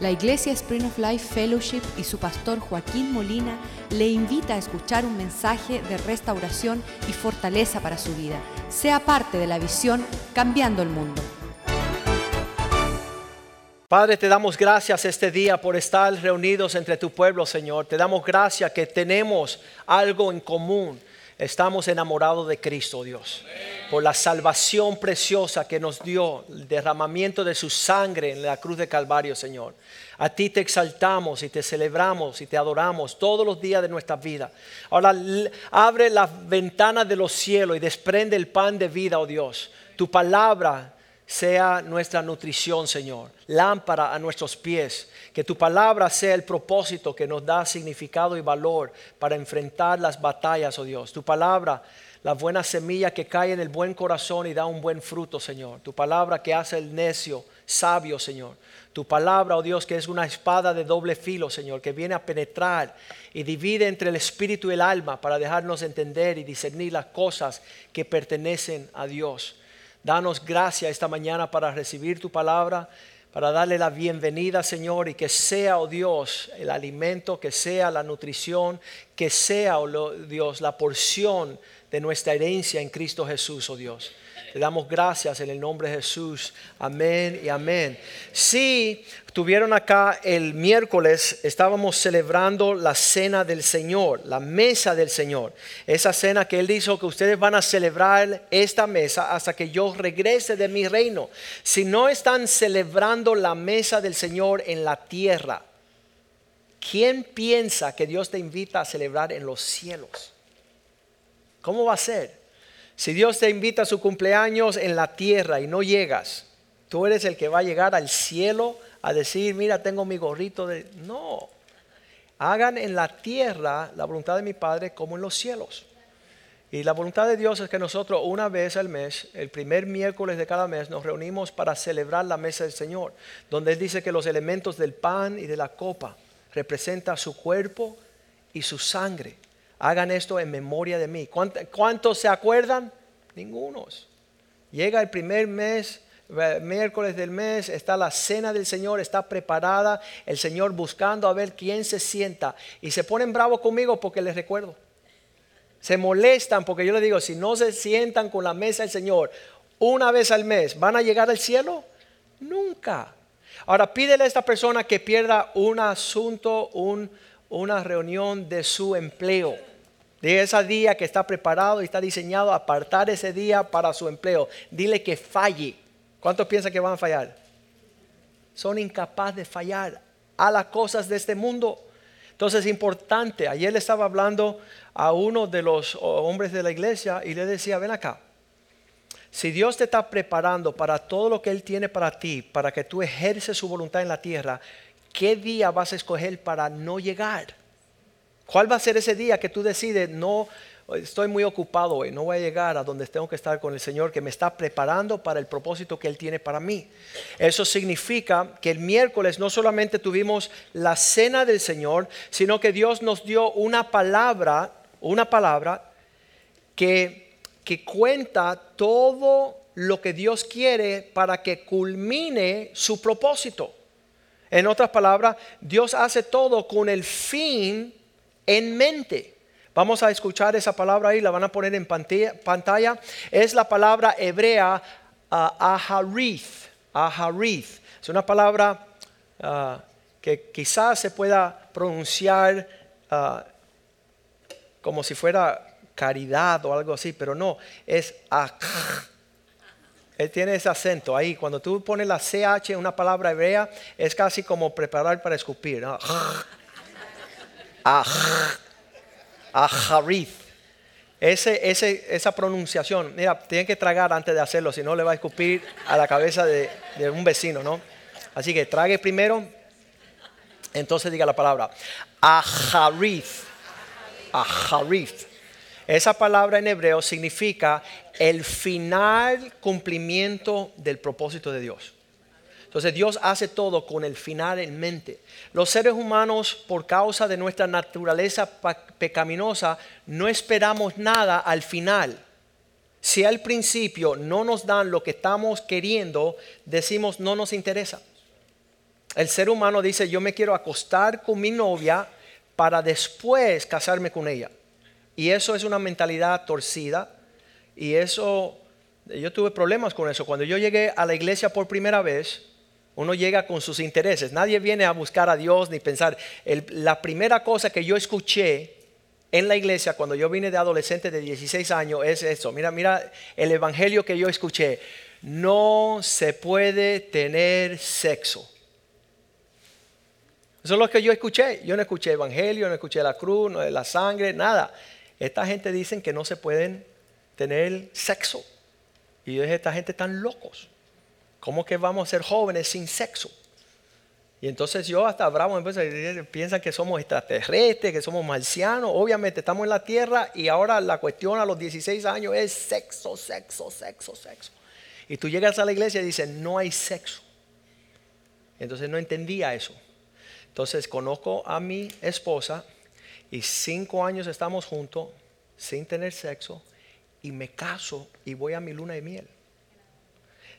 La Iglesia Spring of Life Fellowship y su pastor Joaquín Molina le invita a escuchar un mensaje de restauración y fortaleza para su vida. Sea parte de la visión Cambiando el Mundo. Padre, te damos gracias este día por estar reunidos entre tu pueblo, Señor. Te damos gracias que tenemos algo en común. Estamos enamorados de Cristo, Dios, por la salvación preciosa que nos dio, el derramamiento de su sangre en la cruz de Calvario, Señor. A ti te exaltamos y te celebramos y te adoramos todos los días de nuestra vida. Ahora abre las ventanas de los cielos y desprende el pan de vida, oh Dios. Tu palabra sea nuestra nutrición, Señor, lámpara a nuestros pies. Que tu palabra sea el propósito que nos da significado y valor para enfrentar las batallas, oh Dios. Tu palabra, la buena semilla que cae en el buen corazón y da un buen fruto, Señor. Tu palabra que hace el necio sabio, Señor. Tu palabra, oh Dios, que es una espada de doble filo, Señor, que viene a penetrar y divide entre el espíritu y el alma para dejarnos entender y discernir las cosas que pertenecen a Dios. Danos gracia esta mañana para recibir tu palabra, para darle la bienvenida, Señor, y que sea, oh Dios, el alimento, que sea la nutrición, que sea, oh Dios, la porción de nuestra herencia en Cristo Jesús, oh Dios. Te damos gracias en el nombre de Jesús. Amén y amén. Si tuvieron acá el miércoles, estábamos celebrando la cena del Señor, la mesa del Señor. Esa cena que Él dijo que ustedes van a celebrar esta mesa hasta que yo regrese de mi reino. Si no están celebrando la mesa del Señor en la tierra, ¿quién piensa que Dios te invita a celebrar en los cielos? ¿Cómo va a ser? Si Dios te invita a su cumpleaños en la tierra y no llegas, tú eres el que va a llegar al cielo a decir, mira, tengo mi gorrito de... No, hagan en la tierra la voluntad de mi Padre como en los cielos. Y la voluntad de Dios es que nosotros una vez al mes, el primer miércoles de cada mes, nos reunimos para celebrar la mesa del Señor, donde Él dice que los elementos del pan y de la copa representan su cuerpo y su sangre. Hagan esto en memoria de mí. ¿Cuántos se acuerdan? Ningunos. Llega el primer mes, miércoles del mes, está la cena del Señor, está preparada, el Señor buscando a ver quién se sienta. Y se ponen bravos conmigo porque les recuerdo. Se molestan porque yo les digo, si no se sientan con la mesa del Señor una vez al mes, ¿van a llegar al cielo? Nunca. Ahora pídele a esta persona que pierda un asunto, un una reunión de su empleo. De ese día que está preparado y está diseñado apartar ese día para su empleo. Dile que falle. ¿Cuántos piensan que van a fallar? Son incapaces de fallar a las cosas de este mundo. Entonces es importante. Ayer le estaba hablando a uno de los hombres de la iglesia y le decía, ven acá. Si Dios te está preparando para todo lo que Él tiene para ti, para que tú ejerces su voluntad en la tierra, ¿qué día vas a escoger para no llegar? ¿Cuál va a ser ese día que tú decides, no, estoy muy ocupado hoy, no voy a llegar a donde tengo que estar con el Señor que me está preparando para el propósito que Él tiene para mí? Eso significa que el miércoles no solamente tuvimos la cena del Señor, sino que Dios nos dio una palabra, una palabra que, que cuenta todo lo que Dios quiere para que culmine su propósito. En otras palabras, Dios hace todo con el fin en mente. Vamos a escuchar esa palabra ahí, la van a poner en pantalla. Es la palabra hebrea uh, aharith. Aharith. Es una palabra ah, que quizás se pueda pronunciar ah, como si fuera caridad o algo así, pero no, es ah, él tiene ese acento ahí. Cuando tú pones la CH en una palabra hebrea, es casi como preparar para escupir. ¿no? Ese, ese, esa pronunciación, mira, tienen que tragar antes de hacerlo, si no le va a escupir a la cabeza de, un vecino, ¿no? Así que trague primero, entonces diga la palabra. Aharith. Aharith. Esa palabra en hebreo significa el final cumplimiento del propósito de Dios. Entonces Dios hace todo con el final en mente. Los seres humanos, por causa de nuestra naturaleza pecaminosa, no esperamos nada al final. Si al principio no nos dan lo que estamos queriendo, decimos no nos interesa. El ser humano dice, yo me quiero acostar con mi novia para después casarme con ella. Y eso es una mentalidad torcida. Y eso, yo tuve problemas con eso. Cuando yo llegué a la iglesia por primera vez, uno llega con sus intereses. Nadie viene a buscar a Dios ni pensar. la primera cosa que yo escuché en la iglesia cuando yo vine de adolescente de 16 años es eso. Mira, mira el evangelio que yo escuché. No se puede tener sexo. Eso es lo que yo escuché. Yo no escuché evangelio, no escuché la cruz, no la sangre, nada. Esta gente dicen que no se pueden tener sexo. Y yo dije, esta gente están locos. ¿Cómo que vamos a ser jóvenes sin sexo? Y entonces yo hasta bravo piensan que somos extraterrestres, que somos marcianos. Obviamente estamos en la tierra y ahora la cuestión a los 16 años es sexo, sexo, sexo, sexo. Y tú llegas a la iglesia y dices, no hay sexo. Entonces no entendía eso. Entonces conozco a mi esposa y cinco años estamos juntos sin tener sexo y me caso y voy a mi luna de miel.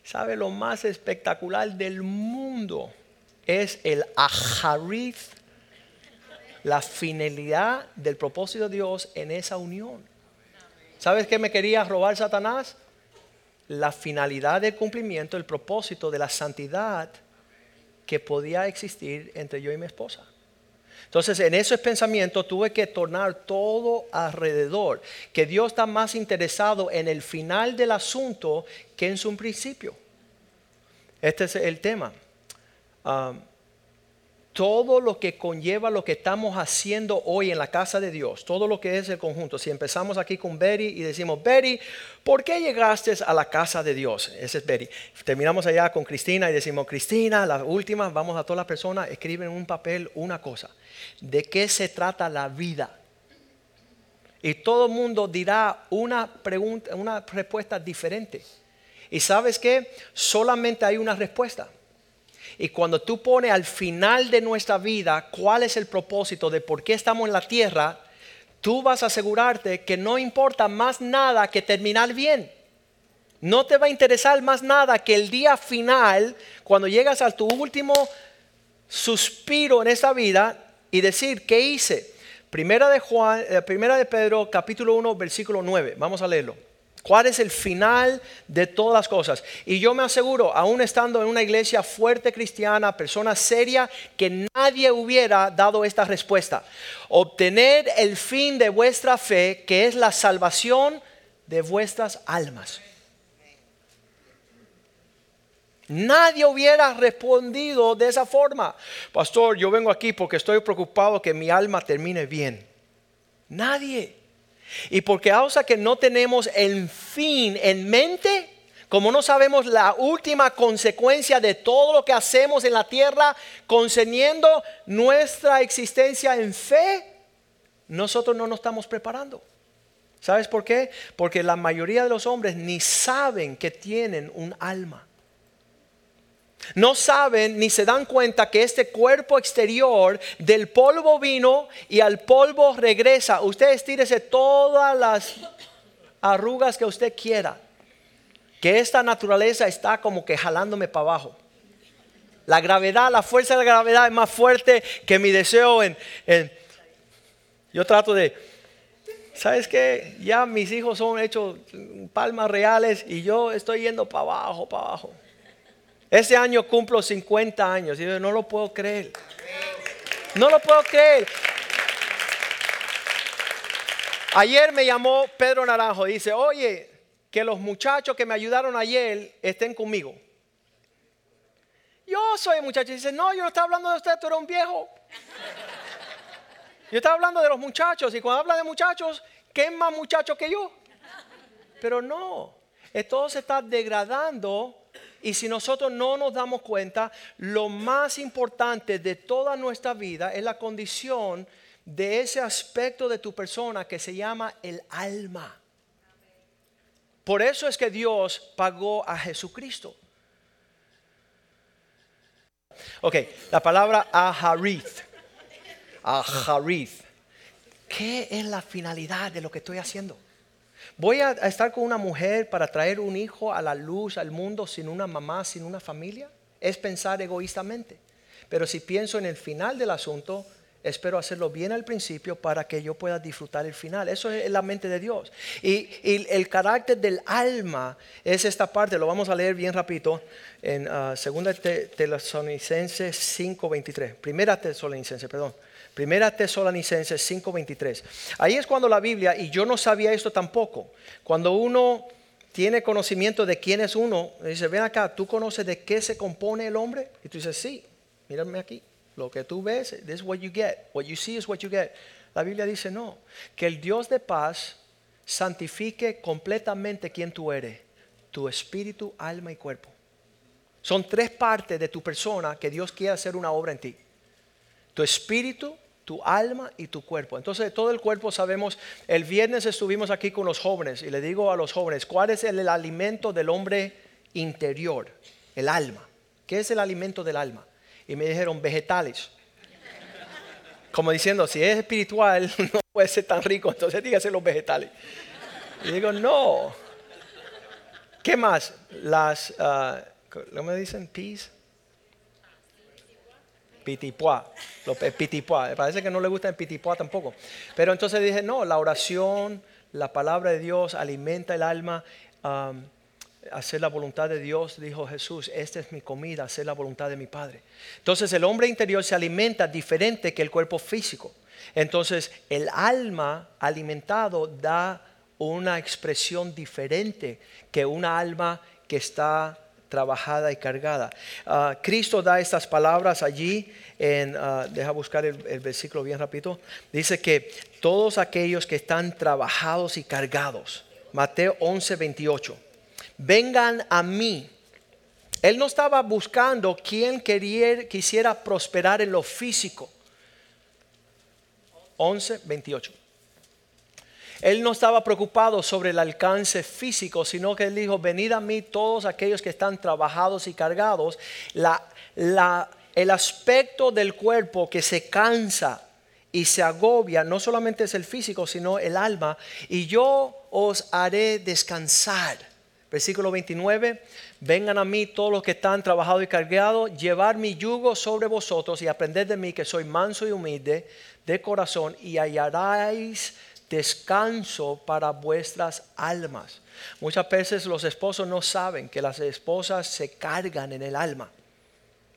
¿Sabe lo más espectacular del mundo? Es el aharit, la finalidad del propósito de Dios en esa unión. ¿Sabes qué me quería robar Satanás? La finalidad del cumplimiento, el propósito de la santidad que podía existir entre yo y mi esposa. Entonces, en ese pensamiento tuve que tornar todo alrededor, que Dios está más interesado en el final del asunto que en su principio. Este es el tema. Ah, todo lo que conlleva lo que estamos haciendo hoy en la casa de Dios, todo lo que es el conjunto. Si empezamos aquí con Betty y decimos, Betty, ¿por qué llegaste a la casa de Dios? Ese es Betty. Terminamos allá con Cristina y decimos, Cristina, la última, vamos a todas las personas, escriben en un papel una cosa. ¿De qué se trata la vida? Y todo el mundo dirá una pregunta, una respuesta diferente. Y sabes qué? Solamente hay una respuesta. Y cuando tú pones al final de nuestra vida cuál es el propósito de por qué estamos en la tierra, tú vas a asegurarte que no importa más nada que terminar bien. No te va a interesar más nada que el día final, cuando llegas a tu último suspiro en esta vida y decir, ¿qué hice? Primera de Juan, eh, primera de Pedro, capítulo 1, versículo 9. Vamos a leerlo. ¿Cuál es el final de todas las cosas? Y yo me aseguro, aún estando en una iglesia fuerte cristiana, persona seria, que nadie hubiera dado esta respuesta. Obtener el fin de vuestra fe, que es la salvación de vuestras almas. Nadie hubiera respondido de esa forma. Pastor, yo vengo aquí porque estoy preocupado que mi alma termine bien. Nadie. Y porque causa que no tenemos el fin en mente, como no sabemos la última consecuencia de todo lo que hacemos en la tierra, concerniendo nuestra existencia en fe, nosotros no nos estamos preparando. ¿Sabes por qué? Porque la mayoría de los hombres ni saben que tienen un alma. No saben ni se dan cuenta que este cuerpo exterior del polvo vino y al polvo regresa. Usted estírese todas las arrugas que usted quiera. Que esta naturaleza está como que jalándome para abajo. La gravedad, la fuerza de la gravedad es más fuerte que mi deseo en... yo trato de... ¿Sabes qué? Ya mis hijos son hechos palmas reales y yo estoy yendo para abajo, para abajo. Este año cumplo 50 años y yo no lo puedo creer. No lo puedo creer. Ayer me llamó Pedro Naranjo dice, oye, que los muchachos que me ayudaron ayer estén conmigo. Yo soy muchacho. Dice, no, yo no estaba hablando de usted, tú eres un viejo. Yo estaba hablando de los muchachos y cuando habla de muchachos, ¿qué es más muchacho que yo? Pero no, todo se está degradando y si nosotros no nos damos cuenta, lo más importante de toda nuestra vida es la condición de ese aspecto de tu persona que se llama el alma. Por eso es que Dios pagó a Jesucristo. Ok, la palabra aharith. Aharith. ¿Qué es la finalidad de lo que estoy haciendo? Voy a, estar con una mujer para traer un hijo a la luz, al mundo, sin una mamá, sin una familia. Es pensar egoístamente. Pero si pienso en el final del asunto, espero hacerlo bien al principio para que yo pueda disfrutar el final. Eso es la mente de Dios. Y, el carácter del alma es esta parte, lo vamos a leer bien rapidito en uh, Segunda Tesalonicenses 5:23. Primera Tesalonicenses, perdón. Primera Tesalonicenses 5:23. Ahí es cuando la Biblia, y yo no sabía esto tampoco, cuando uno tiene conocimiento de quién es uno, dice, ven acá, ¿tú conoces de qué se compone el hombre? Y tú dices, sí, mírame aquí. Lo que tú ves, this is what you get. What you see is what you get. La Biblia dice no, que el Dios de paz santifique completamente quien tú eres, tu espíritu, alma y cuerpo. Son tres partes de tu persona que Dios quiere hacer una obra en ti. Tu espíritu, tu alma y tu cuerpo. Entonces, todo el cuerpo sabemos, el viernes estuvimos aquí con los jóvenes y le digo a los jóvenes, ¿cuál es el, alimento del hombre interior? El alma. ¿Qué es el alimento del alma? y me dijeron vegetales. Como diciendo, si es espiritual, no puede ser tan rico, entonces dígase los vegetales. Y digo, no. ¿Qué más? Las, uh, ¿cómo me dicen? Peas. Pitipuá. Los pitipuá. Parece que no le gusta el pitipuá tampoco. Pero entonces dije, no, la oración, la palabra de Dios alimenta el alma. Hacer la voluntad de Dios, dijo Jesús, esta es mi comida, hacer la voluntad de mi Padre. Entonces el hombre interior se alimenta diferente que el cuerpo físico. Entonces el alma alimentado da una expresión diferente que una alma que está trabajada y cargada. Ah, Cristo da estas palabras allí en, uh, deja buscar el, el, versículo bien rápido, dice que todos aquellos que están trabajados y cargados, Mateo 11, 28 vengan a mí. Él no estaba buscando quien quería, quisiera prosperar en lo físico. 11, 28. Él no estaba preocupado sobre el alcance físico, sino que él dijo, venid a mí todos aquellos que están trabajados y cargados. el aspecto del cuerpo que se cansa y se agobia, no solamente es el físico, sino el alma, y yo os haré descansar. Versículo 29, vengan a mí todos los que están trabajados y cargados, llevar mi yugo sobre vosotros y aprender de mí que soy manso y humilde de corazón y hallaréis descanso para vuestras almas. Muchas veces los esposos no saben que las esposas se cargan en el alma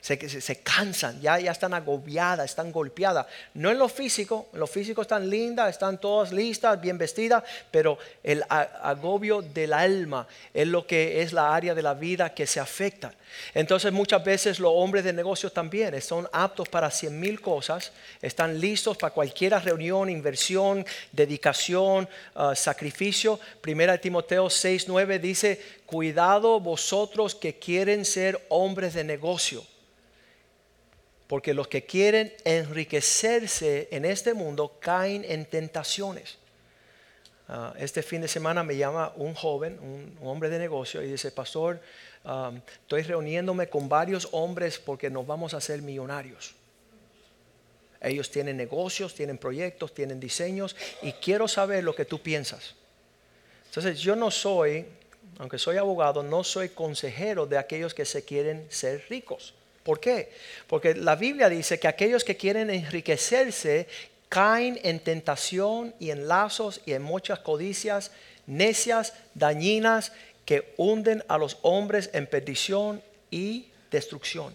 se, cansan, ya, ya están agobiadas, están golpeadas. No en lo físico, en lo físico están lindas, están todas listas, bien vestidas, pero el agobio del alma es lo que es la área de la vida que se afecta. Entonces muchas veces los hombres de negocios también son aptos para cien mil cosas, están listos para cualquier reunión, inversión, dedicación, uh, sacrificio. Primera Timoteo 6:9 dice, cuidado vosotros que quieren ser hombres de negocio porque los que quieren enriquecerse en este mundo caen en tentaciones. Ah, este fin de semana me llama un joven, un, hombre de negocio, y dice, pastor, estoy reuniéndome con varios hombres porque nos vamos a hacer millonarios. Ellos tienen negocios, tienen proyectos, tienen diseños, y quiero saber lo que tú piensas. Entonces yo no soy, aunque soy abogado, no soy consejero de aquellos que se quieren ser ricos. ¿Por qué? Porque la Biblia dice que aquellos que quieren enriquecerse caen en tentación y en lazos y en muchas codicias necias, dañinas, que hunden a los hombres en perdición y destrucción.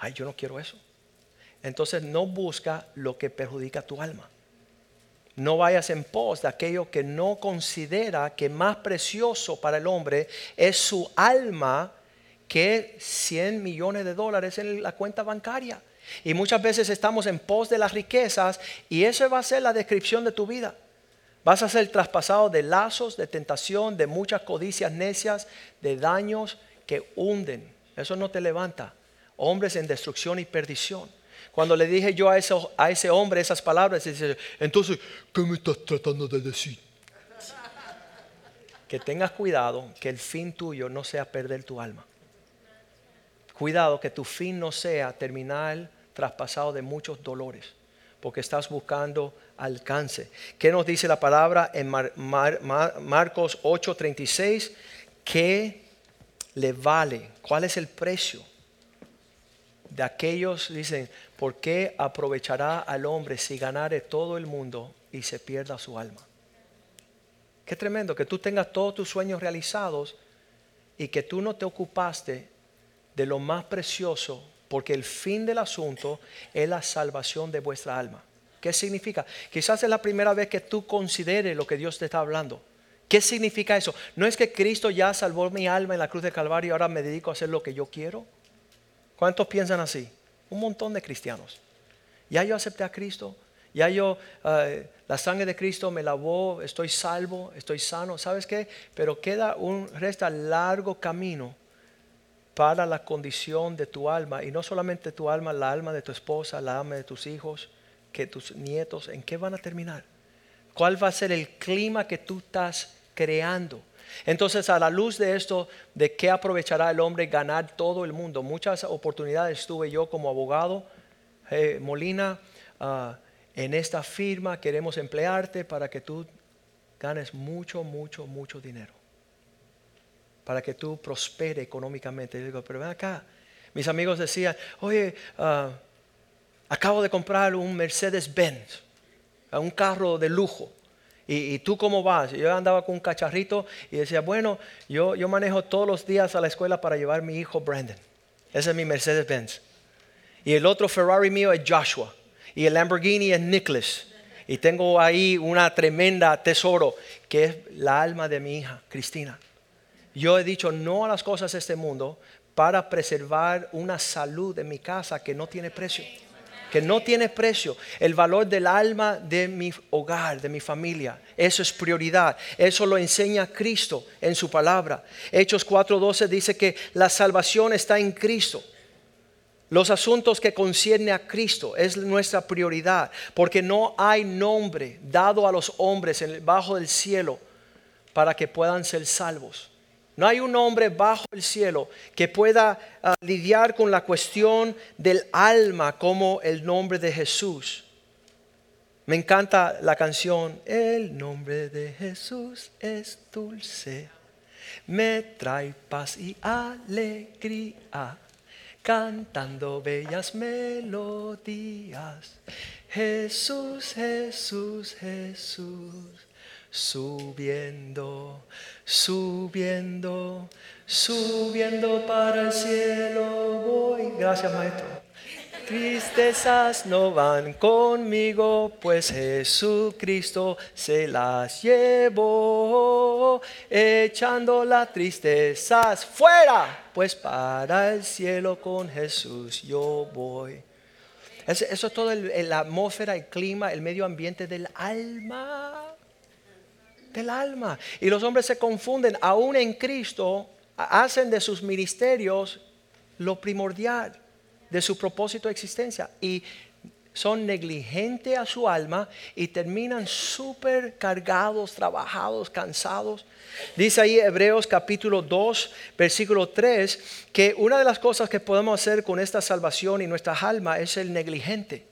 Ay, yo no quiero eso. Entonces no busca lo que perjudica tu alma. No vayas en pos de aquello que no considera que más precioso para el hombre es su alma que 100 millones de dólares en la cuenta bancaria. Y muchas veces estamos en pos de las riquezas y eso va a ser la descripción de tu vida. Vas a ser traspasado de lazos, de tentación, de muchas codicias necias, de daños que hunden. Eso no te levanta. Hombres en destrucción y perdición. Cuando le dije yo a, ese hombre esas palabras, entonces, ¿qué me estás tratando de decir? Que tengas cuidado que el fin tuyo no sea perder tu alma. Cuidado que tu fin no sea terminar traspasado de muchos dolores, porque estás buscando alcance. ¿Qué nos dice la palabra en Marcos 8:36? ¿Qué le vale? ¿Cuál es el precio de aquellos, dicen, ¿por qué aprovechará al hombre si ganare todo el mundo y se pierda su alma? Qué tremendo que tú tengas todos tus sueños realizados y que tú no te ocupaste de lo más precioso, porque el fin del asunto es la salvación de vuestra alma. ¿Qué significa? Quizás es la primera vez que tú consideres lo que Dios te está hablando. ¿Qué significa eso? No es que Cristo ya salvó mi alma en la cruz de Calvario y ahora me dedico a hacer lo que yo quiero. ¿Cuántos piensan así? Un montón de cristianos. Ya yo acepté a Cristo, ya yo, eh, la sangre de Cristo me lavó, estoy salvo, estoy sano. ¿Sabes qué? Pero queda un, resta largo camino para la condición de tu alma. Y no solamente tu alma, la alma de tu esposa, la alma de tus hijos, que tus nietos, ¿en qué van a terminar? ¿Cuál va a ser el clima que tú estás creando. Entonces, a la luz de esto, ¿de qué aprovechará el hombre ganar todo el mundo? Muchas oportunidades tuve yo como abogado. Molina, ah, en esta firma queremos emplearte para que tú ganes mucho, mucho, mucho dinero. Para que tú prospere económicamente. Y digo, pero ven acá. Mis amigos decían, oye, ah, acabo de comprar un Mercedes Benz, un carro de lujo. ¿Y, tú cómo vas? Yo andaba con un cacharrito y decía, bueno, yo, yo manejo todos los días a la escuela para llevar a mi hijo Brandon. Ese es mi Mercedes Benz. Y el otro Ferrari mío es Joshua. Y el Lamborghini es Nicholas. Y tengo ahí una tremenda tesoro que es la alma de mi hija, Cristina. Yo he dicho no a las cosas de este mundo para preservar una salud en mi casa que no tiene precio que no tiene precio. El valor del alma de mi hogar, de mi familia. Eso es prioridad. Eso lo enseña Cristo en su palabra. Hechos 4:12 dice que la salvación está en Cristo. Los asuntos que concierne a Cristo es nuestra prioridad, porque no hay nombre dado a los hombres bajo el cielo para que puedan ser salvos. No hay un hombre bajo el cielo que pueda ah, lidiar con la cuestión del alma como el nombre de Jesús. Me encanta la canción, el nombre de Jesús es dulce, me trae paz y alegría, cantando bellas melodías. Jesús, Jesús, Jesús subiendo, subiendo, subiendo para el cielo voy. Gracias, maestro. Tristezas no van conmigo, pues Jesucristo se las llevó, echando las tristezas fuera, pues para el cielo con Jesús yo voy. Eso es todo la atmósfera, el clima, el medio ambiente del alma del alma. Y los hombres se confunden, aún en Cristo, hacen de sus ministerios lo primordial de su propósito de existencia. Y son negligentes a su alma y terminan súper cargados, trabajados, cansados. Dice ahí Hebreos capítulo 2, versículo 3, que una de las cosas que podemos hacer con esta salvación y nuestra alma es el negligente.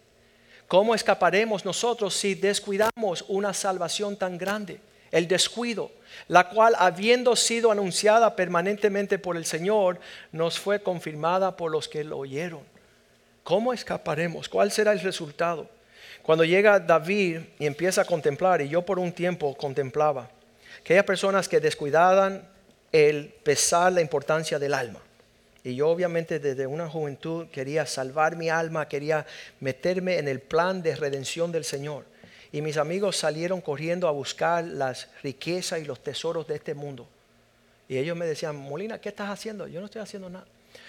¿Cómo escaparemos nosotros si descuidamos una salvación tan grande? El descuido, la cual habiendo sido anunciada permanentemente por el Señor, nos fue confirmada por los que lo oyeron. ¿Cómo escaparemos? ¿Cuál será el resultado? Cuando llega David y empieza a contemplar, y yo por un tiempo contemplaba, que hay personas que descuidaban el pesar la importancia del alma. Y yo obviamente desde una juventud quería salvar mi alma, quería meterme en el plan de redención del Señor y mis amigos salieron corriendo a buscar las riquezas y los tesoros de este mundo. Y ellos me decían, Molina, ¿qué estás haciendo? Yo no estoy haciendo nada.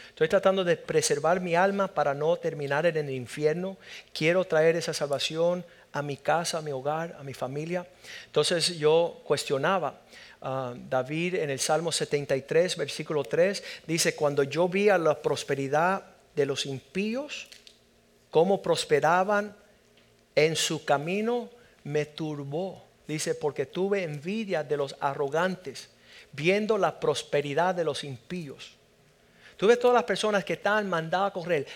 Estoy tratando de preservar mi alma para no terminar en el infierno. Quiero traer esa salvación a mi casa, a mi hogar, a mi familia. Entonces yo cuestionaba. Uh, David en el Salmo 73, versículo 3, dice, cuando yo vi a la prosperidad de los impíos, cómo prosperaban en su camino me turbó. Dice, porque tuve envidia de los arrogantes, viendo la prosperidad de los impíos. Tuve todas las personas que están mandadas a correr.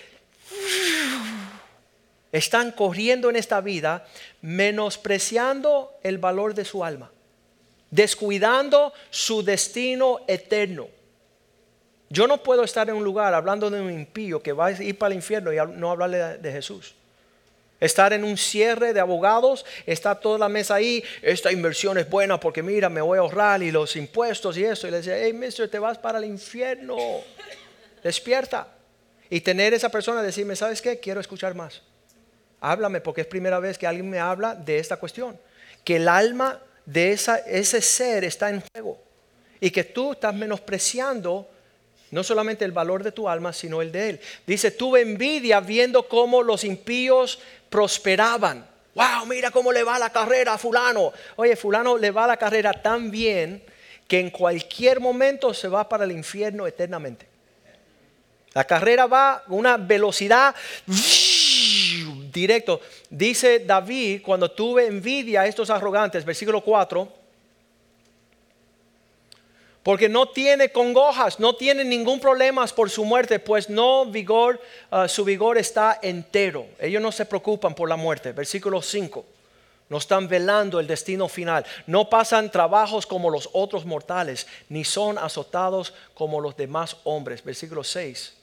Están corriendo en esta vida, menospreciando el valor de su alma, descuidando su destino eterno. Yo no puedo estar en un lugar hablando de un impío que va a ir para el infierno y no hablarle de Jesús. Estar en un cierre de abogados, está toda la mesa ahí, esta inversión es buena porque mira, me voy a ahorrar y los impuestos y eso. Y le decía, hey, mister, te vas para el infierno. Despierta. Y tener esa persona decirme, ¿sabes qué? Quiero escuchar más. Háblame porque es primera vez que alguien me habla de esta cuestión. Que el alma de esa, ese ser está en juego. Y que tú estás menospreciando no solamente el valor de tu alma, sino el de él. Dice, tuve envidia viendo cómo los impíos prosperaban. Wow, mira cómo le va la carrera a fulano. Oye, fulano le va la carrera tan bien que en cualquier momento se va para el infierno eternamente. La carrera va a una velocidad directo. Dice David, cuando tuve envidia a estos arrogantes, versículo 4, porque no tiene congojas, no tiene ningún problema por su muerte, pues no vigor, ah, su vigor está entero. Ellos no se preocupan por la muerte. Versículo 5. No están velando el destino final. No pasan trabajos como los otros mortales, ni son azotados como los demás hombres. Versículo 6.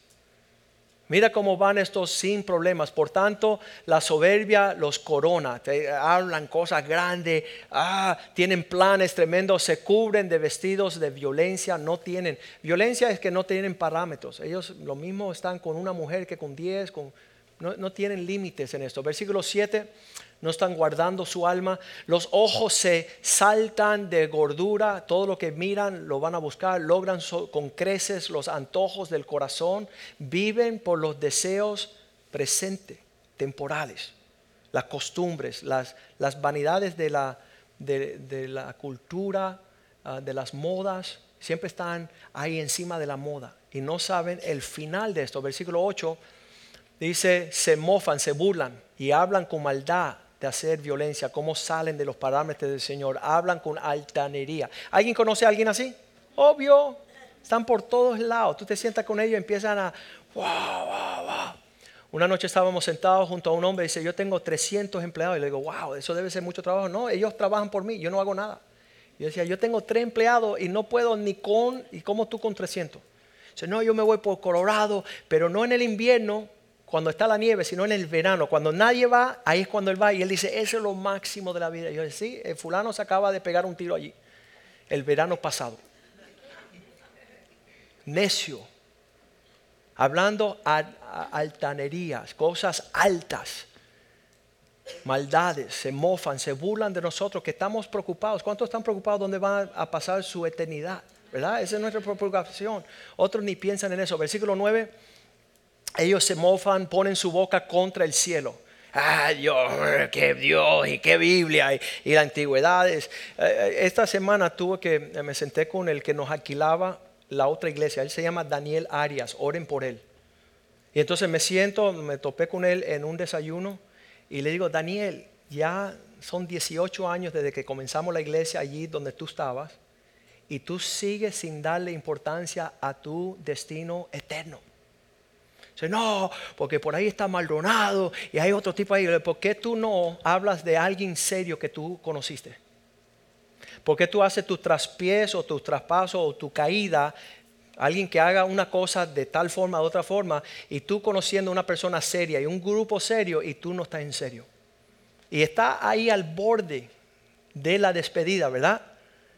Mira cómo van estos sin problemas. Por tanto, la soberbia los corona. Hablan cosas grandes, ah, tienen planes tremendos, se cubren de vestidos de violencia, no tienen. Violencia es que no tienen parámetros. Ellos lo mismo están con una mujer que con diez, con, no, tienen límites en esto. Versículo 7 no están guardando su alma. Los ojos se saltan de gordura, todo lo que miran lo van a buscar, logran con creces los antojos del corazón, viven por los deseos presentes, temporales, las costumbres, las, las vanidades de la, de, la cultura, ah, de las modas, siempre están ahí encima de la moda y no saben el final de esto. Versículo 8 dice, se mofan, se burlan y hablan con maldad de hacer violencia, cómo salen de los parámetros del Señor, hablan con altanería. ¿Alguien conoce a alguien así? Obvio, están por todos lados. Tú te sientas con ellos y empiezan a... Una noche estábamos sentados junto a un hombre y dice, yo tengo 300 empleados. Y le digo, wow, eso debe ser mucho trabajo. No, ellos trabajan por mí, yo no hago nada. Y yo decía, yo tengo tres empleados y no puedo ni con, ¿y cómo tú con 300? Dice, no, yo me voy por Colorado, pero no en el invierno, cuando está la nieve, sino en el verano. Cuando nadie va, ahí es cuando él va y él dice, eso es lo máximo de la vida. Y yo sí, el fulano se acaba de pegar un tiro allí, el verano pasado. Necio, hablando altanerías, cosas altas, maldades, se mofan, se burlan de nosotros que estamos preocupados. ¿Cuántos están preocupados dónde van a pasar su eternidad? ¿Verdad? Esa es nuestra preocupación. Otros ni piensan en eso. Versículo 9 ellos se mofan, ponen su boca contra el cielo. Ah, Dios, qué Dios y qué Biblia y, la antigüedad. Eh, eh, esta semana tuve que, me senté con el que nos alquilaba la otra iglesia. Él se llama Daniel Arias, oren por él. Y entonces me siento, me topé con él en un desayuno y le digo, Daniel, ya son 18 años desde que comenzamos la iglesia allí donde tú estabas y tú sigues sin darle importancia a tu destino eterno no, porque por ahí está Maldonado y hay otro tipo ahí. ¿Por qué tú no hablas de alguien serio que tú conociste? ¿Por qué tú haces tus traspiés o tus traspasos o tu caída? Alguien que haga una cosa de tal forma, de otra forma, y tú conociendo una persona seria y un grupo serio y tú no estás en serio. Y está ahí al borde de la despedida, ¿verdad?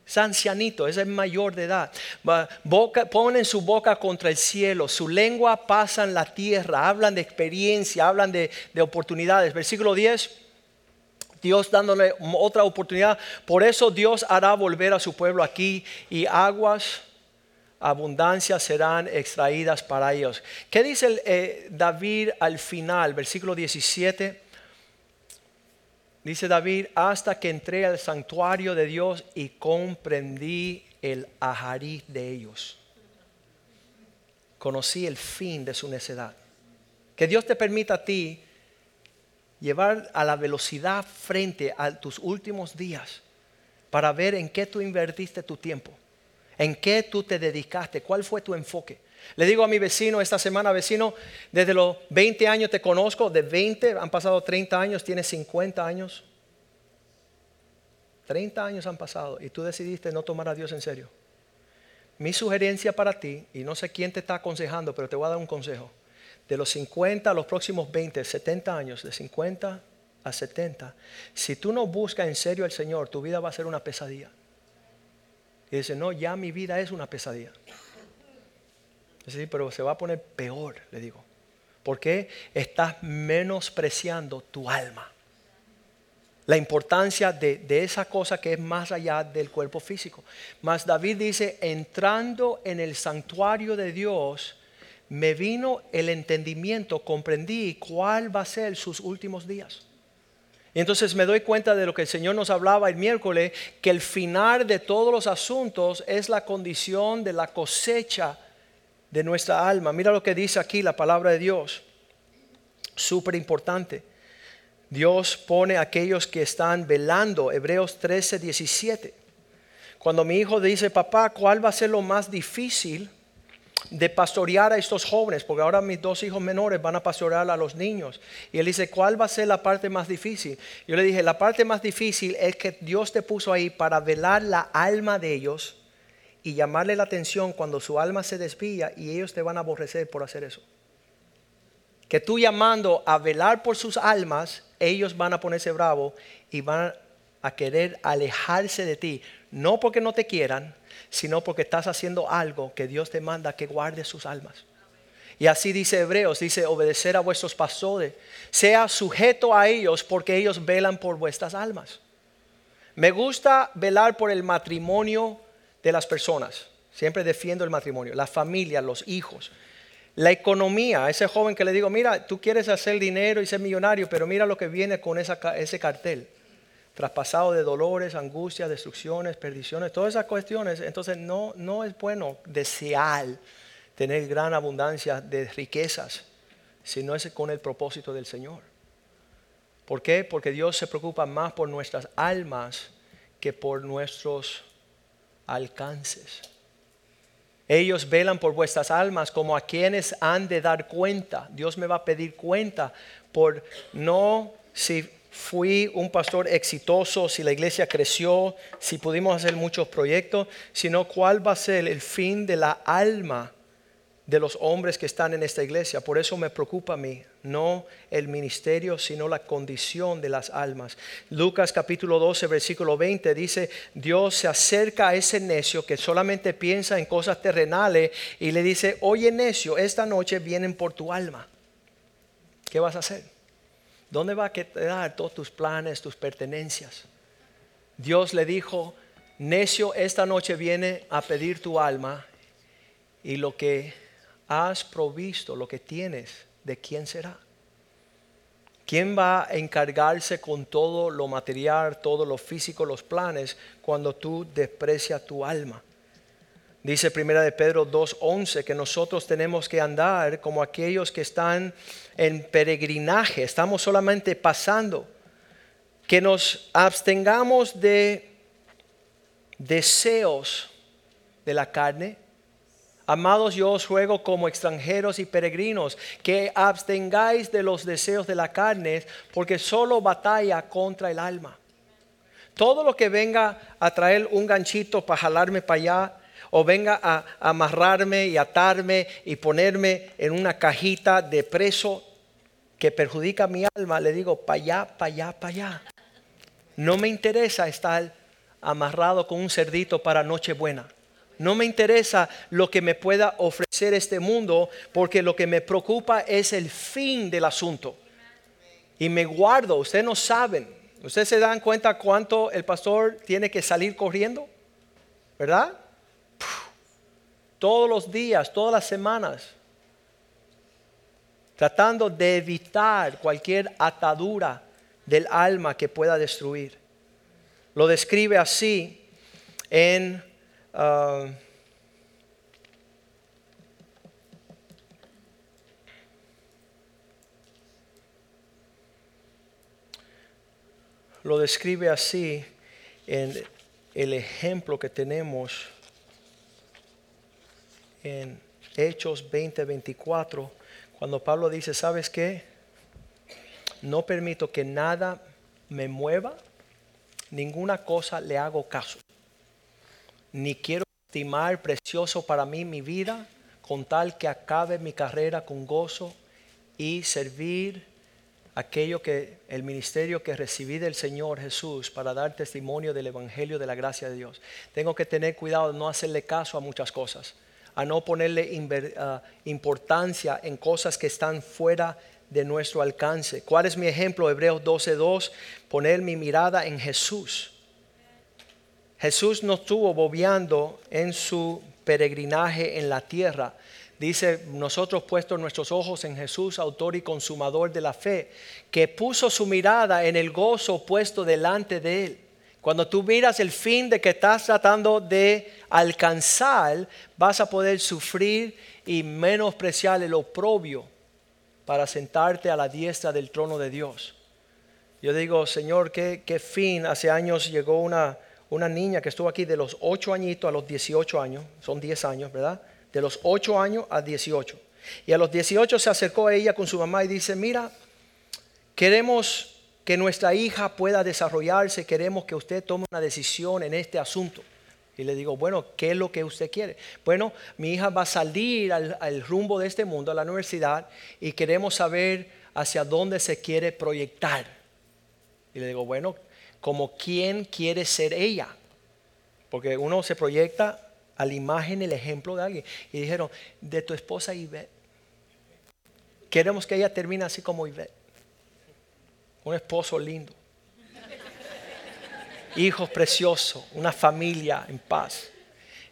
Es ancianito, es el mayor de edad. Ponen su boca contra el cielo, su lengua pasa en la tierra, hablan de experiencia, hablan de, de oportunidades. Versículo 10, Dios dándole otra oportunidad. Por eso Dios hará volver a su pueblo aquí y aguas abundancia serán extraídas para ellos. ¿Qué dice eh, David al final, versículo 17? Dice David, hasta que entré al santuario de Dios y comprendí el ajarí de ellos. Conocí el fin de su necedad. Que Dios te permita a ti llevar a la velocidad frente a tus últimos días para ver en qué tú invertiste tu tiempo, en qué tú te dedicaste, cuál fue tu enfoque. Le digo a mi vecino esta semana, vecino, desde los 20 años te conozco, de 20 han pasado 30 años, tienes 50 años. 30 años han pasado y tú decidiste no tomar a Dios en serio. mi sugerencia para ti, y no sé quién te está aconsejando, pero te voy a dar un consejo. De los 50 a los próximos 20, 70 años, de 50 a 70, si tú no buscas en serio al Señor, tu vida va a ser una pesadilla. Y dice, no, ya mi vida es una pesadilla. Sí, pero se va a poner peor, le digo. Porque estás menospreciando tu alma. La importancia de, de, esa cosa que es más allá del cuerpo físico. Mas David dice, entrando en el santuario de Dios, me vino el entendimiento, comprendí cuál va a ser sus últimos días. Y entonces me doy cuenta de lo que el Señor nos hablaba el miércoles, que el final de todos los asuntos es la condición de la cosecha de nuestra alma. Mira lo que dice aquí la palabra de Dios. Súper importante. Dios pone a aquellos que están velando, Hebreos 13, 17. Cuando mi hijo dice, papá, ¿cuál va a ser lo más difícil? de pastorear a estos jóvenes, porque ahora mis dos hijos menores van a pastorear a los niños. Y él dice, ¿cuál va a ser la parte más difícil? Yo le dije, la parte más difícil es que Dios te puso ahí para velar la alma de ellos y llamarle la atención cuando su alma se desvía y ellos te van a aborrecer por hacer eso. Que tú llamando a velar por sus almas, ellos van a ponerse bravos y van a querer alejarse de ti. No porque no te quieran, sino porque estás haciendo algo que Dios te manda que guarde sus almas. Y así dice Hebreos, dice obedecer a vuestros pastores, sea sujeto a ellos porque ellos velan por vuestras almas. Me gusta velar por el matrimonio de las personas. Siempre defiendo el matrimonio, la familia, los hijos. La economía, ese joven que le digo, mira, tú quieres hacer dinero y ser millonario, pero mira lo que viene con ese cartel traspasado de dolores, angustias, destrucciones, perdiciones, todas esas cuestiones. Entonces no, no es bueno desear tener gran abundancia de riquezas, si no es con el propósito del Señor. ¿Por qué? Porque Dios se preocupa más por nuestras almas que por nuestros alcances. Ellos velan por vuestras almas como a quienes han de dar cuenta. Dios me va a pedir cuenta por no si fui un pastor exitoso, si la iglesia creció, si pudimos hacer muchos proyectos, sino cuál va a ser el fin de la alma de los hombres que están en esta iglesia. Por eso me preocupa a mí, no el ministerio, sino la condición de las almas. Lucas capítulo 12, versículo 20 dice, Dios se acerca a ese necio que solamente piensa en cosas terrenales y le dice, oye necio, esta noche vienen por tu alma. ¿Qué vas a hacer? ¿Dónde va a quedar todos tus planes, tus pertenencias? Dios le dijo, necio, esta noche viene a pedir tu alma y lo que has provisto, lo que tienes, ¿de quién será? ¿Quién va a encargarse con todo lo material, todo lo físico, los planes, cuando tú desprecias tu alma? Dice primera de Pedro 2:11 que nosotros tenemos que andar como aquellos que están en peregrinaje, estamos solamente pasando, que nos abstengamos de deseos de la carne. Amados, yo os ruego como extranjeros y peregrinos que abstengáis de los deseos de la carne, porque solo batalla contra el alma. Todo lo que venga a traer un ganchito para jalarme para allá, o venga a amarrarme y atarme y ponerme en una cajita de preso que perjudica mi alma, le digo, para allá, para allá, para allá. No me interesa estar amarrado con un cerdito para Nochebuena. No me interesa lo que me pueda ofrecer este mundo, porque lo que me preocupa es el fin del asunto. Y me guardo, ustedes no saben, ustedes se dan cuenta cuánto el pastor tiene que salir corriendo, ¿verdad? todos los días, todas las semanas, tratando de evitar cualquier atadura del alma que pueda destruir. Lo describe así en... Uh, lo describe así en el ejemplo que tenemos en Hechos 20, 24, cuando Pablo dice, ¿sabes qué? No permito que nada me mueva, ninguna cosa le hago caso, ni quiero estimar precioso para mí mi vida, con tal que acabe mi carrera con gozo y servir aquello que el ministerio que recibí del Señor Jesús para dar testimonio del evangelio de la gracia de Dios. Tengo que tener cuidado de no hacerle caso a muchas cosas, a no ponerle ah, importancia en cosas que están fuera de nuestro alcance. ¿Cuál es mi ejemplo? Hebreos 12:2, poner mi mirada en Jesús. Jesús no estuvo bobeando en su peregrinaje en la tierra Dice, nosotros puesto nuestros ojos en Jesús, autor y consumador de la fe, que puso su mirada en el gozo puesto delante de él. Cuando tú miras el fin de que estás tratando de alcanzar, vas a poder sufrir y menospreciar el oprobio para sentarte a la diestra del trono de Dios. Yo digo, Señor, ¿qué, qué fin? Hace años llegó una, una niña que estuvo aquí de los 8 añitos a los 18 años, son 10 años, ¿verdad? de los 8 años a 18. Y a los 18 se acercó a ella con su mamá y dice, mira, queremos que nuestra hija pueda desarrollarse, queremos que usted tome una decisión en este asunto. Y le digo, bueno, ¿qué es lo que usted quiere? Bueno, mi hija va a salir al, al, rumbo de este mundo, a la universidad, y queremos saber hacia dónde se quiere proyectar. Y le digo, bueno, como quién quiere ser ella. Porque uno se proyecta a la imagen, el ejemplo de alguien. Y dijeron, de tu esposa Ivette. Queremos que ella termine así como Ivette. Un esposo lindo. Hijos preciosos, una familia en paz.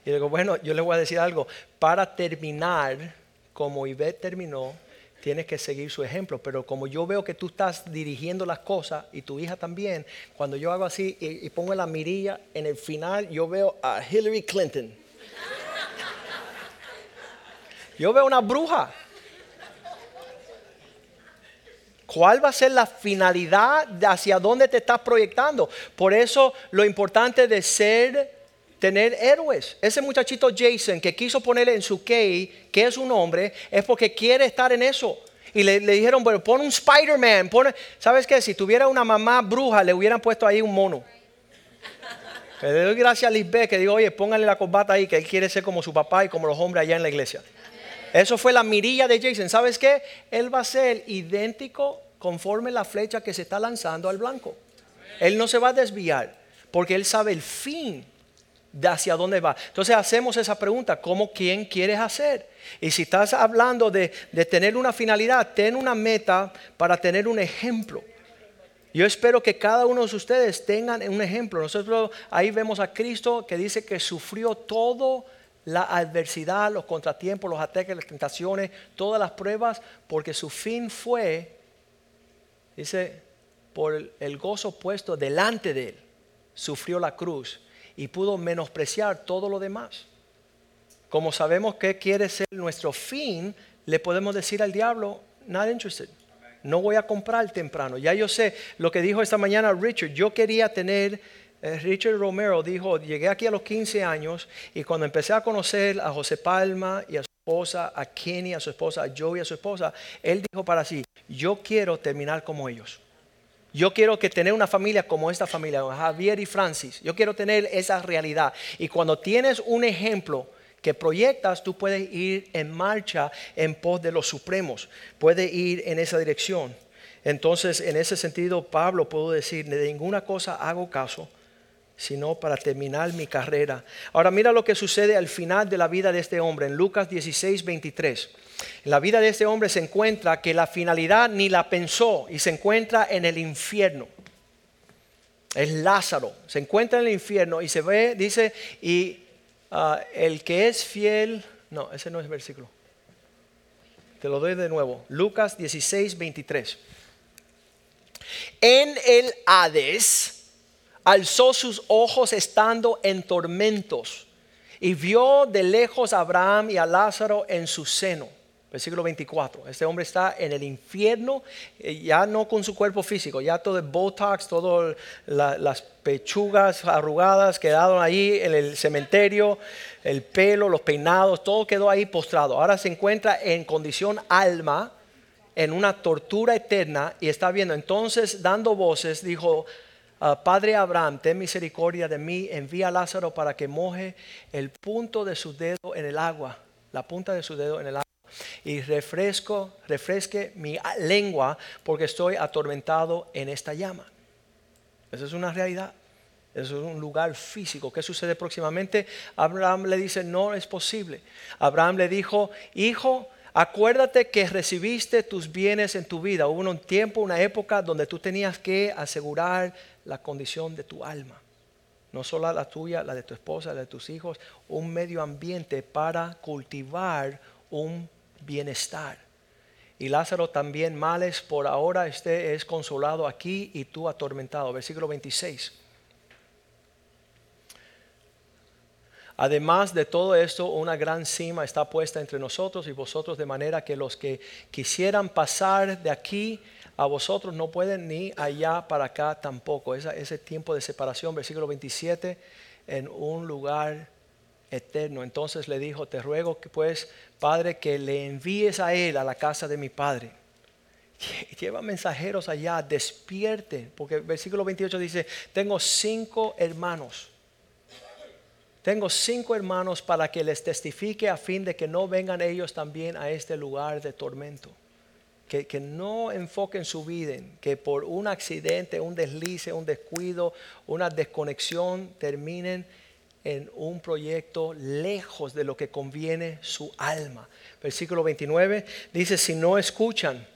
Y digo, bueno, yo le voy a decir algo. Para terminar como Ivette terminó, tienes que seguir su ejemplo. Pero como yo veo que tú estás dirigiendo las cosas y tu hija también, cuando yo hago así y, pongo la mirilla en el final, yo veo a Hillary Clinton yo veo una bruja. ¿Cuál va a ser la finalidad de hacia dónde te estás proyectando? Por eso lo importante de ser, tener héroes. Ese muchachito Jason que quiso ponerle en su key que es un hombre, es porque quiere estar en eso. Y le, dijeron, bueno, pon un Spider-Man. ¿Sabes qué? Si tuviera una mamá bruja, le hubieran puesto ahí un mono. Le doy gracias a Lisbeth que digo, oye, pónganle la corbata ahí, que él quiere ser como su papá y como los hombres allá en la iglesia. Eso fue la mirilla de Jason. ¿Sabes qué? Él va a ser idéntico conforme la flecha que se está lanzando al blanco. Él no se va a desviar porque él sabe el fin de hacia dónde va. Entonces hacemos esa pregunta, ¿cómo quién quieres hacer? Y si estás hablando de, de tener una finalidad, ten una meta para tener un ejemplo. Yo espero que cada uno de ustedes tengan un ejemplo. Nosotros ahí vemos a Cristo que dice que sufrió todo la adversidad, los contratiempos, los ataques, las tentaciones, todas las pruebas, porque su fin fue, dice, por el gozo puesto delante de él, sufrió la cruz y pudo menospreciar todo lo demás. Como sabemos que quiere ser nuestro fin, le podemos decir al diablo, not interested. No voy a comprar temprano. Ya yo sé lo que dijo esta mañana Richard. Yo quería tener eh, Richard Romero dijo, llegué aquí a los 15 años y cuando empecé a conocer a José Palma y a su esposa, a Kenny, a su esposa, a Joey, a su esposa, él dijo para sí, yo quiero terminar como ellos. Yo quiero que tener una familia como esta familia, Javier y Francis. Yo quiero tener esa realidad. Y cuando tienes un ejemplo que proyectas, tú puedes ir en marcha en pos de los supremos. Puedes ir en esa dirección. Entonces, en ese sentido, Pablo puedo decir, de ninguna cosa hago caso sino para terminar mi carrera. Ahora mira lo que sucede al final de la vida de este hombre, en Lucas 16, 23. La vida de este hombre se encuentra que la finalidad ni la pensó y se encuentra en el infierno. Es Lázaro, se encuentra en el infierno y se ve, dice, y ah, el que es fiel, no, ese no es el versículo. Te lo doy de nuevo. Lucas 16, 23. En el Hades, alzó sus ojos estando en tormentos y vio de lejos a Abraham y a Lázaro en su seno. Versículo 24. Este hombre está en el infierno, eh, ya no con su cuerpo físico, ya todo el botox, todas las pechugas arrugadas quedaron ahí en el cementerio, el pelo, los peinados, todo quedó ahí postrado. Ahora se encuentra en condición alma, en una tortura eterna y está viendo. Entonces, dando voces, dijo, ah, Padre Abraham, ten misericordia de mí, envía a Lázaro para que moje el punto de su dedo en el agua, la punta de su dedo en el agua y refresco, refresque mi lengua porque estoy atormentado en esta llama. Esa es una realidad. Eso es un lugar físico. ¿Qué sucede próximamente? Abraham le dice, no es posible. Abraham le dijo, hijo, acuérdate que recibiste tus bienes en tu vida. Hubo un tiempo, una época donde tú tenías que asegurar la condición de tu alma. No solo la tuya, la de tu esposa, la de tus hijos, un medio ambiente para cultivar un bienestar. Y Lázaro también males, por ahora este es consolado aquí y tú atormentado. Versículo 26. Además de todo esto, una gran cima está puesta entre nosotros y vosotros, de manera que los que quisieran pasar de aquí a vosotros no pueden ni allá para acá tampoco. ese tiempo de separación, versículo 27, en un lugar eterno. Entonces le dijo, te ruego que pues, Padre, que le envíes a él a la casa de mi Padre. Lleva mensajeros allá, despierte, porque el versículo 28 dice, tengo cinco hermanos. Tengo cinco hermanos para que les testifique a fin de que no vengan ellos también a este lugar de tormento. Que, que, no enfoquen su vida que por un accidente, un deslice, un descuido, una desconexión terminen en un proyecto lejos de lo que conviene su alma. Versículo 29 dice, si no escuchan,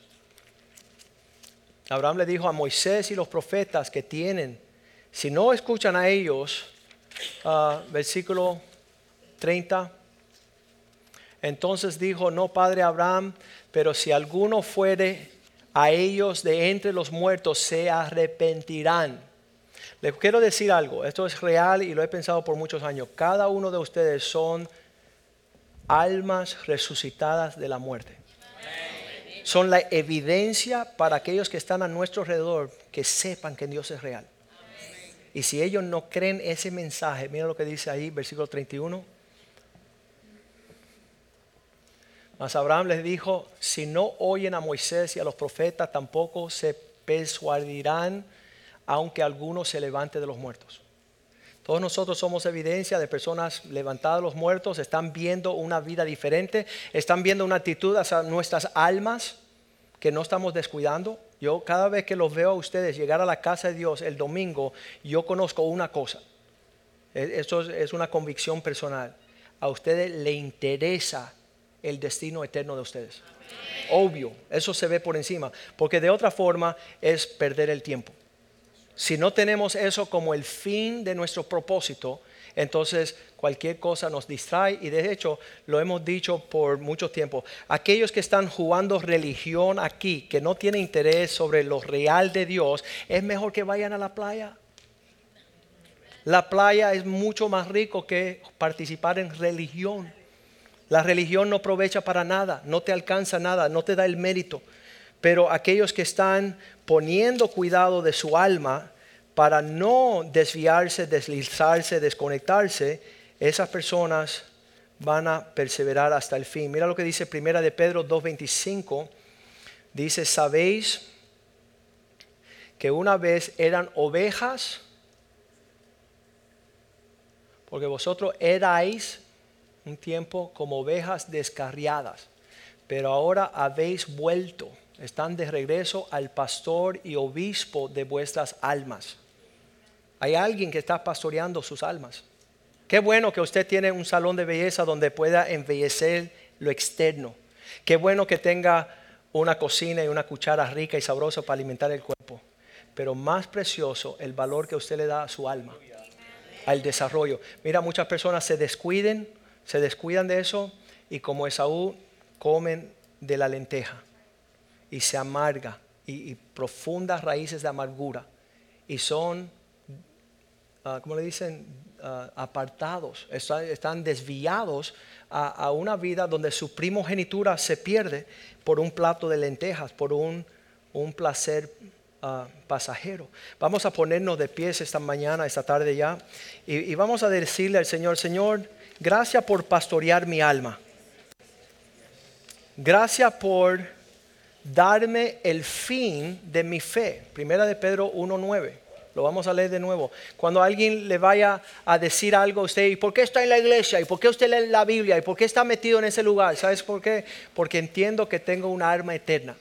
Abraham le dijo a Moisés y los profetas que tienen, si no escuchan a ellos, uh, versículo 30, entonces dijo, no, padre Abraham, pero si alguno fuere a ellos de entre los muertos, se arrepentirán. Les quiero decir algo, esto es real y lo he pensado por muchos años. Cada uno de ustedes son almas resucitadas de la muerte. Son la evidencia para aquellos que están a nuestro alrededor que sepan que Dios es real. Y si ellos no creen ese mensaje, mira lo que dice ahí, versículo 31. Mas Abraham les dijo, si no oyen a Moisés y a los profetas, tampoco se persuadirán aunque alguno se levante de los muertos. Todos nosotros somos evidencia de personas levantadas de los muertos, están viendo una vida diferente, están viendo una actitud hacia nuestras almas que no estamos descuidando. Yo cada vez que los veo a ustedes llegar a la casa de Dios el domingo, yo conozco una cosa. E, Esto es una convicción personal. A ustedes le interesa el destino eterno de ustedes. Obvio, eso se ve por encima, porque de otra forma es perder el tiempo. Si no tenemos eso como el fin de nuestro propósito, entonces cualquier cosa nos distrae y de hecho lo hemos dicho por mucho tiempo. Aquellos que están jugando religión aquí, que no tienen interés sobre lo real de Dios, es mejor que vayan a la playa. La playa es mucho más rico que participar en religión. La religión no aprovecha para nada, no te alcanza nada, no te da el mérito. Pero aquellos que están poniendo cuidado de su alma para no desviarse, deslizarse, desconectarse, esas personas van a perseverar hasta el fin. Mira lo que dice Primera de Pedro 2:25. Dice, "Sabéis que una vez eran ovejas porque vosotros erais un tiempo como ovejas descarriadas, pero ahora habéis vuelto están de regreso al pastor y obispo de vuestras almas. Hay alguien que está pastoreando sus almas. Qué bueno que usted tiene un salón de belleza donde pueda embellecer lo externo. Qué bueno que tenga una cocina y una cuchara rica y sabrosa para alimentar el cuerpo. Pero más precioso el valor que usted le da a su alma, al desarrollo. Mira, muchas personas se descuiden, se descuidan de eso y como Esaú comen de la lenteja y se amarga y, profundas raíces de amargura y son, uh, ¿cómo le dicen? Ah, apartados, están, desviados a, una vida donde su primogenitura se pierde por un plato de lentejas, por un, un placer ah, pasajero. Vamos a ponernos de pies esta mañana, esta tarde ya, y, y vamos a decirle al Señor, Señor, gracias por pastorear mi alma. Gracias por darme el fin de mi fe. Primera de Pedro 1.9. Lo vamos a leer de nuevo. Cuando alguien le vaya a decir algo a usted, ¿y por qué está en la iglesia? ¿Y por qué usted lee la Biblia? ¿Y por qué está metido en ese lugar? ¿Sabes por qué? Porque entiendo que tengo una alma eterna.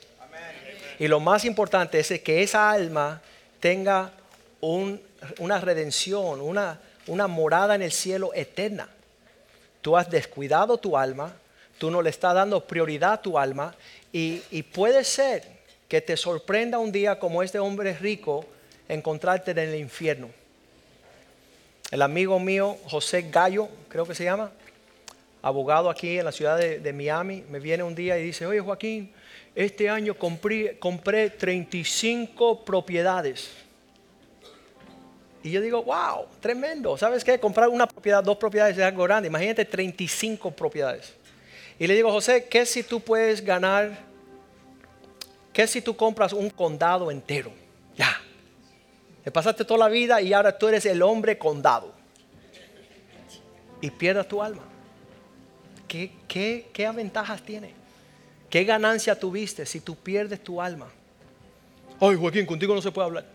Y lo más importante es que esa alma tenga una redención, una, una morada en el cielo eterna. Tú has descuidado tu alma, tú no le estás dando prioridad a tu alma y, puede ser que te sorprenda un día como este hombre rico encontrarte en el infierno. El amigo mío, José Gallo, creo que se llama, abogado aquí en la ciudad de, Miami, me viene un día y dice, oye Joaquín, este año compré, compré 35 propiedades. Y yo digo, wow, tremendo. ¿Sabes qué? Comprar una propiedad, dos propiedades es algo grande. Imagínate 35 propiedades. Y le digo, José, ¿qué si tú puedes ganar? ¿Qué si tú compras un condado entero? Ya. Te pasaste toda la vida y ahora tú eres el hombre condado. Y pierdas tu alma. ¿Qué, qué, qué ventajas tiene? ¿Qué ganancia tuviste si tú pierdes tu alma? Ay, Joaquín, contigo no se puede hablar.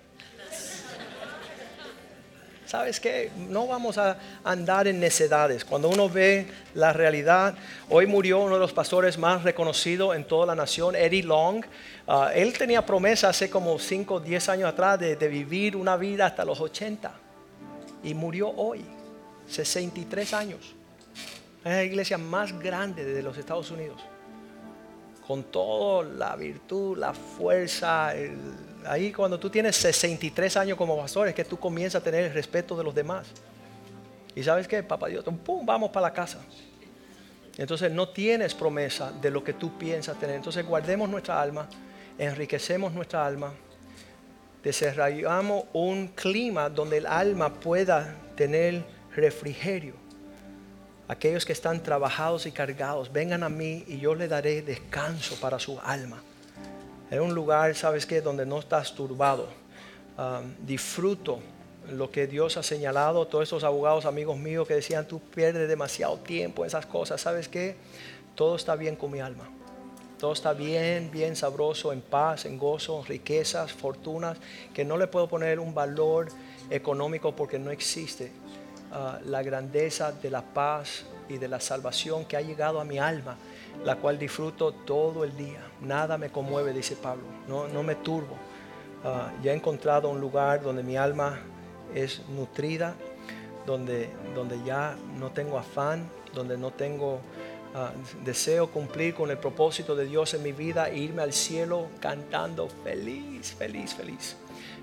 ¿Sabes qué? No vamos a andar en necedades. Cuando uno ve la realidad, hoy murió uno de los pastores más reconocidos en toda la nación, Eddie Long. Ah, él tenía promesa hace como 5 o 10 años atrás de, vivir una vida hasta los 80 y murió hoy, 63 años. Es la iglesia más grande de los Estados Unidos. Con toda la virtud, la fuerza, ahí cuando tú tienes 63 años como pastor es que tú comienzas a tener el respeto de los demás. Y sabes qué, papá Dios, pum, vamos para la casa. Entonces no tienes promesa de lo que tú piensas tener. Entonces guardemos nuestra alma, enriquecemos nuestra alma, desarrollamos un clima donde el alma pueda tener refrigerio. Aquellos que están trabajados y cargados, vengan a mí y yo le daré descanso para su alma en un lugar, ¿sabes qué? Donde no estás turbado. Disfruto lo que Dios ha señalado. Todos estos abogados, amigos míos, que decían, tú pierdes demasiado tiempo en esas cosas. ¿Sabes qué? Todo está bien con mi alma. Todo está bien, bien sabroso, en paz, en gozo, riquezas, fortunas, que no le puedo poner un valor económico porque no existe. Uh, la grandeza de la paz y de la salvación que ha llegado a mi alma la cual disfruto todo el día. Nada me conmueve, dice Pablo, no, no me turbo. Ah, ya he encontrado un lugar donde mi alma es nutrida, donde, donde ya no tengo afán, donde no tengo ah, deseo cumplir con el propósito de Dios en mi vida e irme al cielo cantando feliz, feliz, feliz,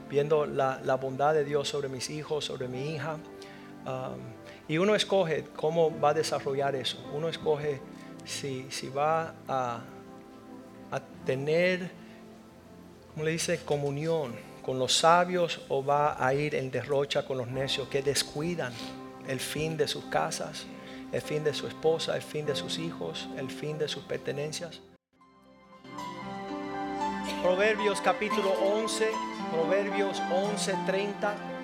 viendo la, bondad de Dios sobre mis hijos, sobre mi hija. Ah, y uno escoge cómo va a desarrollar eso. Uno escoge si, si va a, a tener, como le dice, comunión con los sabios o va a ir en derrocha con los necios que descuidan el fin de sus casas, el fin de su esposa, el fin de sus hijos, el fin de sus pertenencias. Proverbios capítulo 11, Proverbios 11, 30.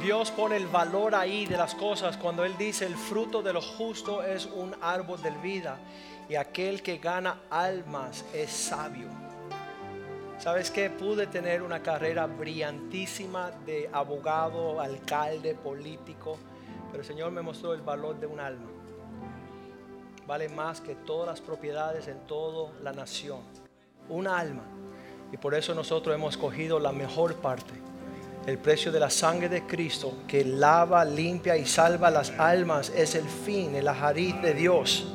Dios pone el valor ahí de las cosas cuando Él dice el fruto de lo justo es un árbol de vida y aquel que gana almas es sabio. ¿Sabes qué? Pude tener una carrera brillantísima de abogado, alcalde, político, pero el Señor me mostró el valor de un alma. Vale más que todas las propiedades en toda la nación. Un alma. Y por eso nosotros hemos cogido la mejor parte el precio de la sangre de Cristo que lava, limpia y salva las almas es el fin, el ajariz de Dios.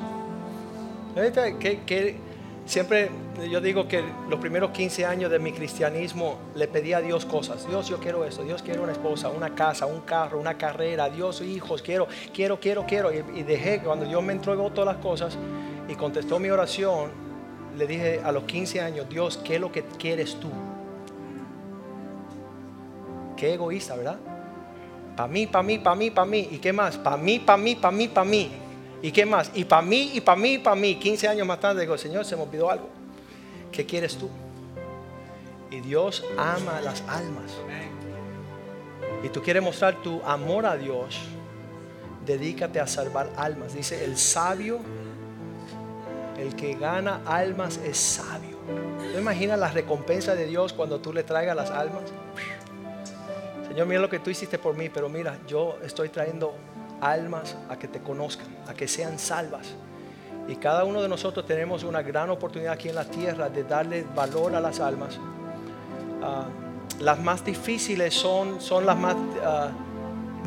Que, siempre yo digo que los primeros 15 años de mi cristianismo le pedí a Dios cosas. Dios, yo quiero esto. Dios, quiero una esposa, una casa, un carro, una carrera. Dios, hijos, quiero, quiero, quiero, quiero. Y, y dejé, cuando Dios me entregó todas las cosas y contestó mi oración, le dije a los 15 años, Dios, ¿qué es lo que quieres tú? Qué egoísta, ¿verdad? Para mí, para mí, para mí, para mí. ¿Y qué más? Para mí, para mí, para mí, para mí. ¿Y qué más? Y para mí, y para mí, para mí. 15 años más tarde digo, Señor, se me olvidó algo. ¿Qué quieres tú? Y Dios ama las almas. Y tú quieres mostrar tu amor a Dios. Dedícate a salvar almas. Dice, el sabio, el que gana almas es sabio. ¿No imaginas la recompensa de Dios cuando tú le traigas las almas? Señor, mira lo que tú hiciste por mí, pero mira, yo estoy trayendo almas a que te conozcan, a que sean salvas. Y cada uno de nosotros tenemos una gran oportunidad aquí en la tierra de darle valor a las almas. Ah, las más difíciles son, son las más ah,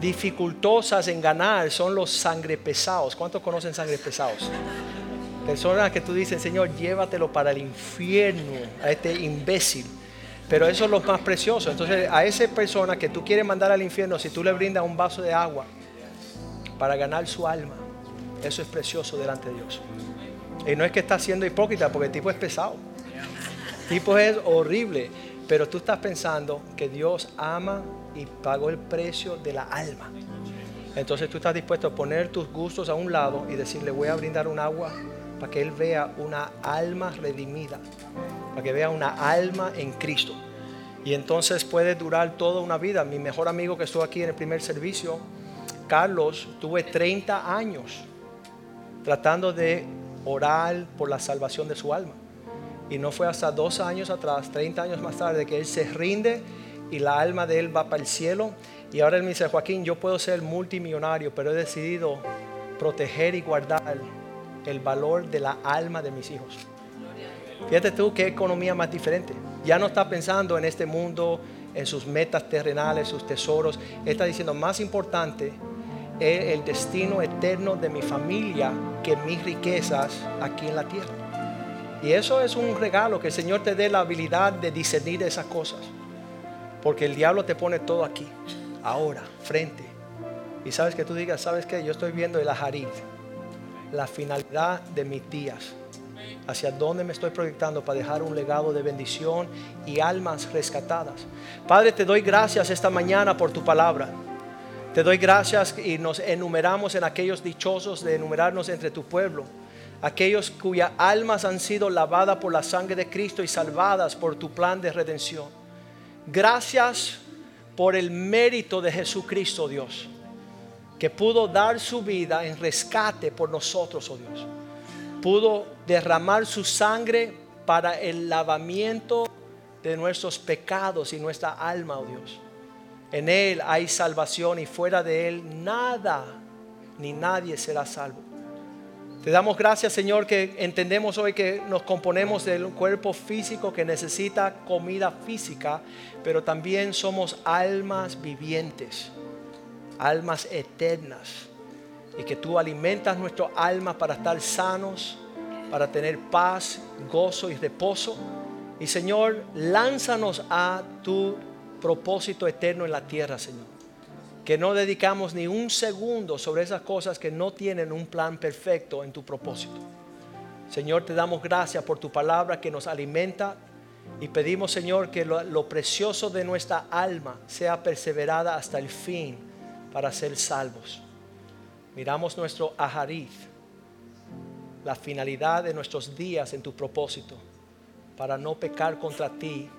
dificultosas en ganar, son los sangre pesados. ¿Cuántos conocen sangre pesados? Personas que tú dices, Señor, llévatelo para el infierno a este imbécil. Pero eso es lo más precioso. Entonces, a esa persona que tú quieres mandar al infierno, si tú le brindas un vaso de agua para ganar su alma, eso es precioso delante de Dios. Y no es que está siendo hipócrita, porque el tipo es pesado. El tipo es horrible. Pero tú estás pensando que Dios ama y pagó el precio de la alma. Entonces tú estás dispuesto a poner tus gustos a un lado y decirle voy a brindar un agua para que Él vea una alma redimida, para que vea una alma en Cristo. Y entonces puede durar toda una vida. Mi mejor amigo que estuvo aquí en el primer servicio, Carlos, tuve 30 años tratando de orar por la salvación de su alma. Y no fue hasta dos años atrás, 30 años más tarde, que él se rinde y la alma de él va para el cielo. Y ahora él me dice, Joaquín, yo puedo ser multimillonario, pero he decidido proteger y guardar el valor de la alma de mis hijos. Fíjate tú qué economía más diferente. Ya no está pensando en este mundo, en sus metas terrenales, sus tesoros. Está diciendo, más importante es el destino eterno de mi familia que mis riquezas aquí en la tierra. Y eso es un regalo, que el Señor te dé la habilidad de discernir esas cosas. Porque el diablo te pone todo aquí, ahora, frente. Y sabes que tú digas, ¿sabes qué? Yo estoy viendo el ajarit, la finalidad de mis días. Hacia dónde me estoy proyectando para dejar un legado de bendición y almas rescatadas. Padre, te doy gracias esta mañana por tu palabra. Te doy gracias y nos enumeramos en aquellos dichosos de enumerarnos entre tu pueblo aquellos cuyas almas han sido lavadas por la sangre de Cristo y salvadas por tu plan de redención. Gracias por el mérito de Jesucristo, Dios, que pudo dar su vida en rescate por nosotros, oh Dios. Pudo derramar su sangre para el lavamiento de nuestros pecados y nuestra alma, oh Dios. En Él hay salvación y fuera de Él nada ni nadie será salvo. Te damos gracias, Señor, que entendemos hoy que nos componemos de un cuerpo físico que necesita comida física, pero también somos almas vivientes, almas eternas, y que tú alimentas nuestro alma para estar sanos, para tener paz, gozo y reposo. Y Señor, lánzanos a tu propósito eterno en la tierra, Señor que no dedicamos ni un segundo sobre esas cosas que no tienen un plan perfecto en tu propósito. Señor, te damos gracias por tu palabra que nos alimenta y pedimos, Señor, que lo, precioso de nuestra alma sea perseverada hasta el fin para ser salvos. Miramos nuestro aharit, la finalidad de nuestros días en tu propósito, para no pecar contra ti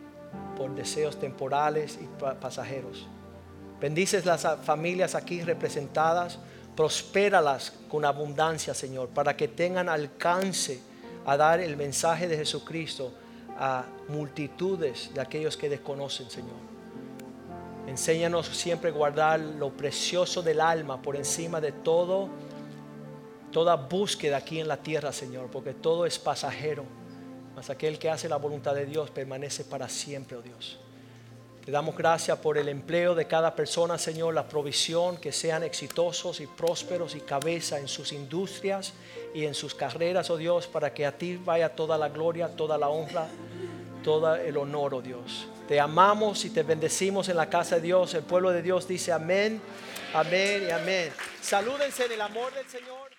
por deseos temporales y pasajeros. Bendices las familias aquí representadas, prospéralas con abundancia, Señor, para que tengan alcance a dar el mensaje de Jesucristo a multitudes de aquellos que desconocen, Señor. Enséñanos siempre guardar lo precioso del alma por encima de todo, toda búsqueda aquí en la tierra, Señor, porque todo es pasajero. Mas aquel que hace la voluntad de Dios permanece para siempre, oh Dios. Te damos gracias por el empleo de cada persona, Señor, la provisión, que sean exitosos y prósperos y cabeza en sus industrias y en sus carreras, oh Dios, para que a ti vaya toda la gloria, toda la honra, todo el honor, oh Dios. Te amamos y te bendecimos en la casa de Dios. El pueblo de Dios dice amén, amén y amén. Salúdense en el amor del Señor.